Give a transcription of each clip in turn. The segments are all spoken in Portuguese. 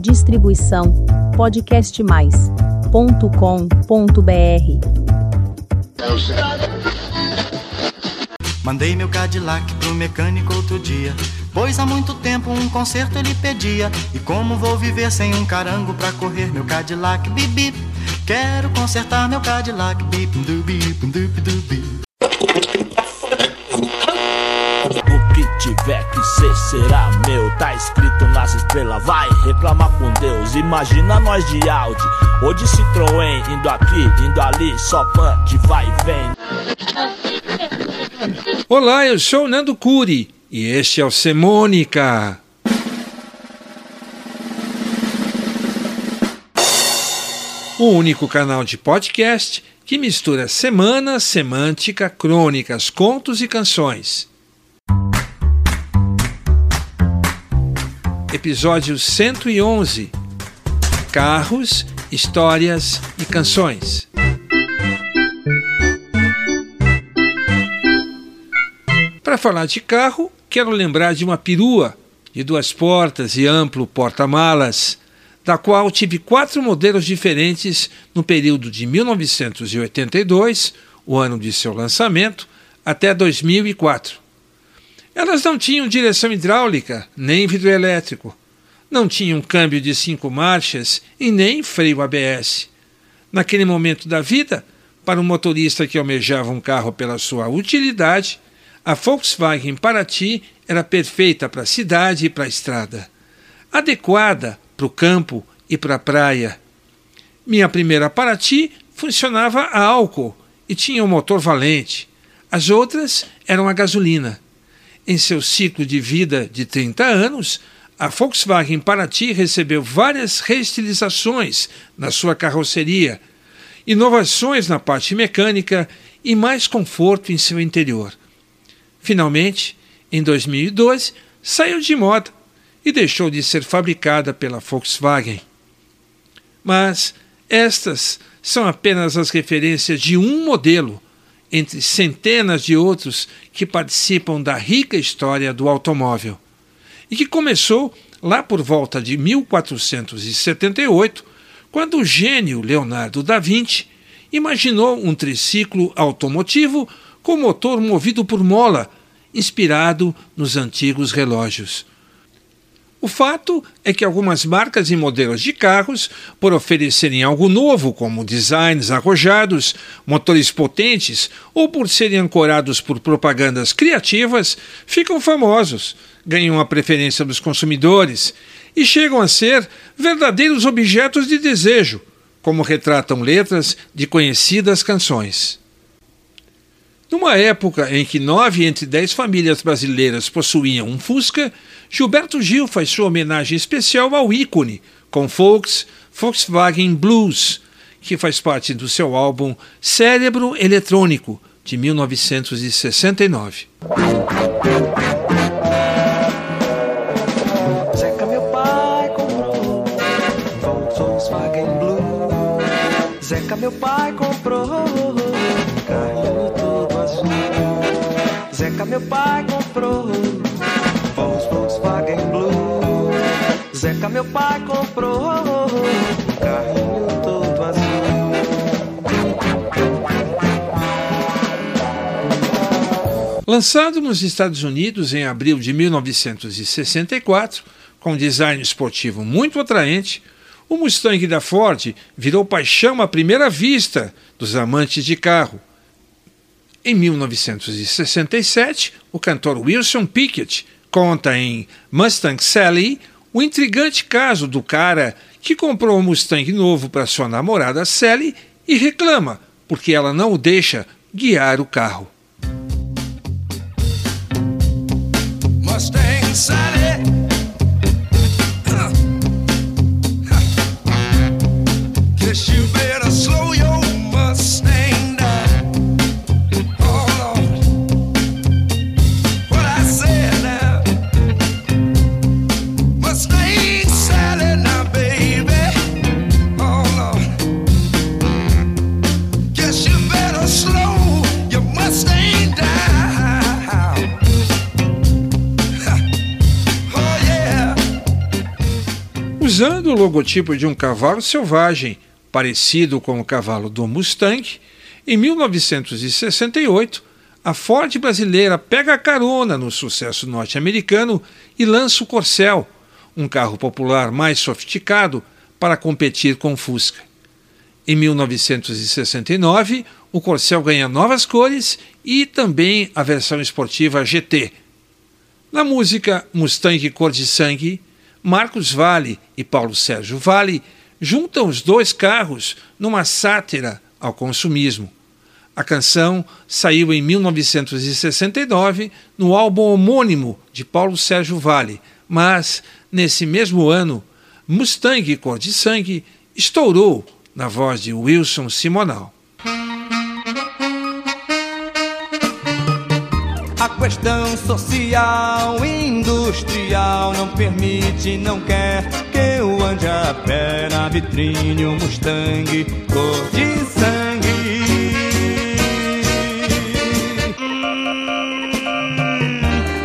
Distribuição podcastmais.com.br. Mandei meu Cadillac pro mecânico outro dia. Pois há muito tempo um conserto ele pedia. E como vou viver sem um carango pra correr meu Cadillac bip Quero consertar meu Cadillac bip dubi dubi dubi. O tiver que ser será meu, tá escrito nas estrelas. Vai reclamar com Deus, imagina nós de Audi ou de Citroën, indo aqui, indo ali, só de vai e vem. Olá, eu sou o Nando Curi e este é o Semônica. O único canal de podcast que mistura semana, semântica, crônicas, contos e canções. Episódio 111 Carros, Histórias e Canções. Para falar de carro, quero lembrar de uma perua de duas portas e amplo porta-malas, da qual tive quatro modelos diferentes no período de 1982, o ano de seu lançamento, até 2004. Elas não tinham direção hidráulica, nem vidro elétrico. Não tinham câmbio de cinco marchas e nem freio ABS. Naquele momento da vida, para um motorista que almejava um carro pela sua utilidade, a Volkswagen Paraty era perfeita para a cidade e para a estrada, adequada para o campo e para a praia. Minha primeira Paraty funcionava a álcool e tinha um motor valente. As outras eram a gasolina. Em seu ciclo de vida de 30 anos, a Volkswagen Paraty recebeu várias reestilizações na sua carroceria, inovações na parte mecânica e mais conforto em seu interior. Finalmente, em 2012, saiu de moda e deixou de ser fabricada pela Volkswagen. Mas estas são apenas as referências de um modelo entre centenas de outros que participam da rica história do automóvel e que começou lá por volta de 1478, quando o gênio Leonardo da Vinci imaginou um triciclo automotivo com motor movido por mola, inspirado nos antigos relógios. O fato é que algumas marcas e modelos de carros, por oferecerem algo novo, como designs arrojados, motores potentes ou por serem ancorados por propagandas criativas, ficam famosos, ganham a preferência dos consumidores e chegam a ser verdadeiros objetos de desejo, como retratam letras de conhecidas canções. Numa época em que nove entre dez famílias brasileiras possuíam um Fusca, Gilberto Gil faz sua homenagem especial ao ícone, com Volks Volkswagen Blues, que faz parte do seu álbum Cérebro Eletrônico, de 1969. Zeca, meu pai comprou pai comprou Volkswagen Blue. Zeca, meu pai comprou carrinho todo azul. Lançado nos Estados Unidos em abril de 1964, com um design esportivo muito atraente, o Mustang da Ford virou paixão à primeira vista dos amantes de carro. Em 1967, o cantor Wilson Pickett conta em Mustang Sally o intrigante caso do cara que comprou um Mustang novo para sua namorada Sally e reclama porque ela não o deixa guiar o carro. Mustang Sally. Usando o logotipo de um cavalo selvagem, parecido com o cavalo do Mustang, em 1968, a Ford brasileira pega a carona no sucesso norte-americano e lança o Corcel, um carro popular mais sofisticado para competir com o Fusca. Em 1969, o Corcel ganha novas cores e também a versão esportiva GT. Na música Mustang Cor de Sangue, Marcos Vale e Paulo Sérgio Vale juntam os dois carros numa sátira ao consumismo. A canção saiu em 1969 no álbum homônimo de Paulo Sérgio Vale, mas, nesse mesmo ano, Mustang Cor de Sangue estourou na voz de Wilson Simonal. A questão social industrial não permite, não quer que eu ande a pé na vitrine um Mustang cor de sangue.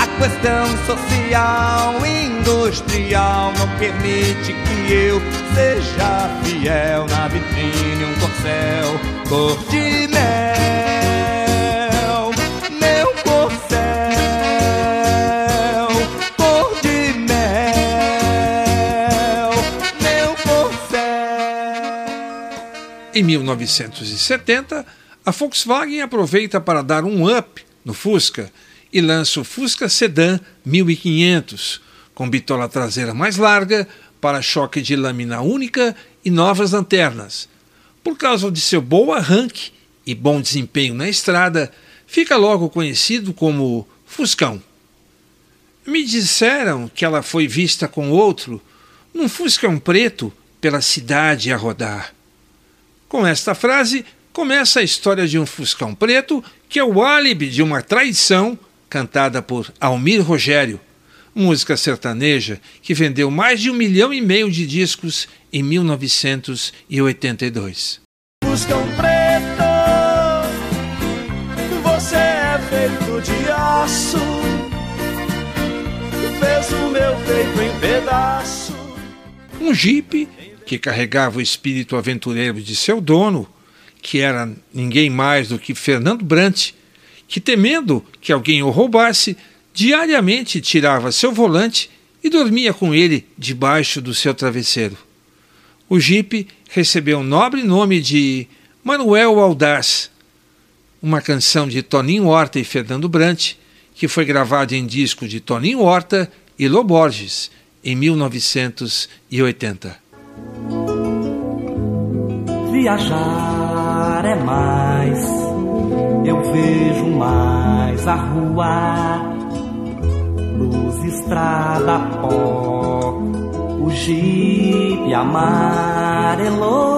A questão social industrial não permite que eu seja fiel na vitrine um corcel cor de Em 1970, a Volkswagen aproveita para dar um up no Fusca e lança o Fusca Sedan 1500, com bitola traseira mais larga, para-choque de lâmina única e novas lanternas. Por causa de seu bom arranque e bom desempenho na estrada, fica logo conhecido como Fuscão. Me disseram que ela foi vista com outro num Fuscão preto pela cidade a rodar. Com esta frase, começa a história de um Fuscão preto que é o álibi de uma traição cantada por Almir Rogério, música sertaneja que vendeu mais de um milhão e meio de discos em 1982. Fuscão preto, você é feito de aço, fez o meu peito em pedaço. Um jipe que carregava o espírito aventureiro de seu dono, que era ninguém mais do que Fernando Brant, que temendo que alguém o roubasse, diariamente tirava seu volante e dormia com ele debaixo do seu travesseiro. O jipe recebeu o nobre nome de Manuel Aldaz, uma canção de Toninho Horta e Fernando Brant, que foi gravada em disco de Toninho Horta e Loborges, em 1980. Viajar é mais, eu vejo mais a rua, luz, estrada, pó, o jipe amarelou.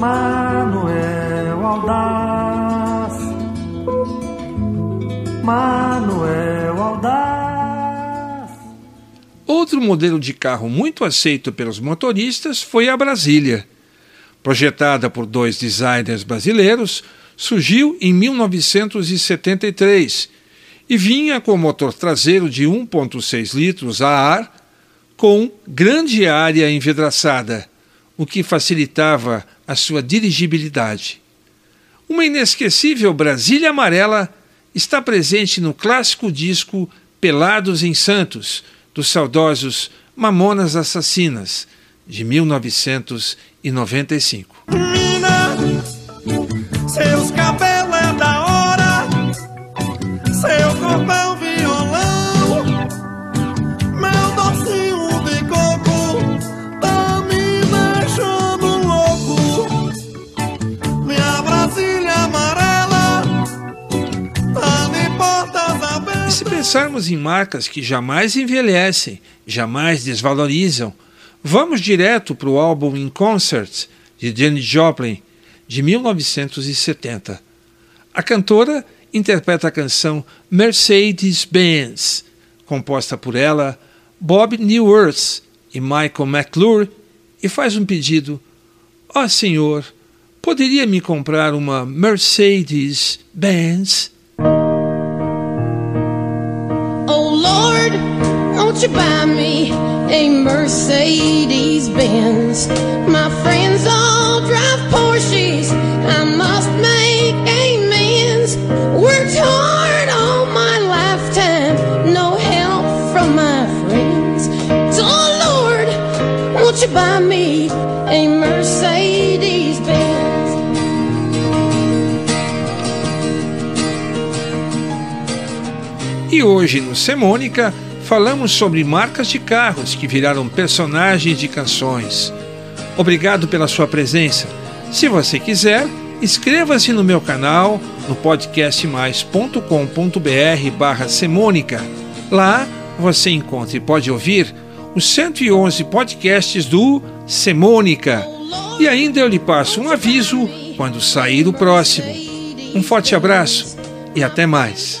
Manuel Aldaz, Manuel Outro modelo de carro muito aceito pelos motoristas foi a Brasília. Projetada por dois designers brasileiros, surgiu em 1973 e vinha com motor traseiro de 1,6 litros a ar, com grande área envidraçada, o que facilitava a sua dirigibilidade. Uma inesquecível Brasília amarela está presente no clássico disco Pelados em Santos, dos saudosos Mamonas Assassinas, de 1995. Mina, seus cabelos se pensarmos em marcas que jamais envelhecem, jamais desvalorizam, vamos direto para o álbum In Concert de Janis Joplin, de 1970. A cantora interpreta a canção Mercedes-Benz, composta por ela, Bob Newhart e Michael McClure, e faz um pedido: Ó Senhor, poderia me comprar uma Mercedes-Benz? Won't you buy me a Mercedes Benz? My friends all drive Porsches. I must make amends. Worked hard all my lifetime, no help from my friends. So, Lord, won't you buy me a Mercedes Benz? E hoje no Semônica falamos sobre marcas de carros que viraram personagens de canções. Obrigado pela sua presença. Se você quiser, inscreva-se no meu canal no podcastmais.com.br barra Semônica. Lá você encontra e pode ouvir os 111 podcasts do Semônica. E ainda eu lhe passo um aviso quando sair o próximo. Um forte abraço e até mais.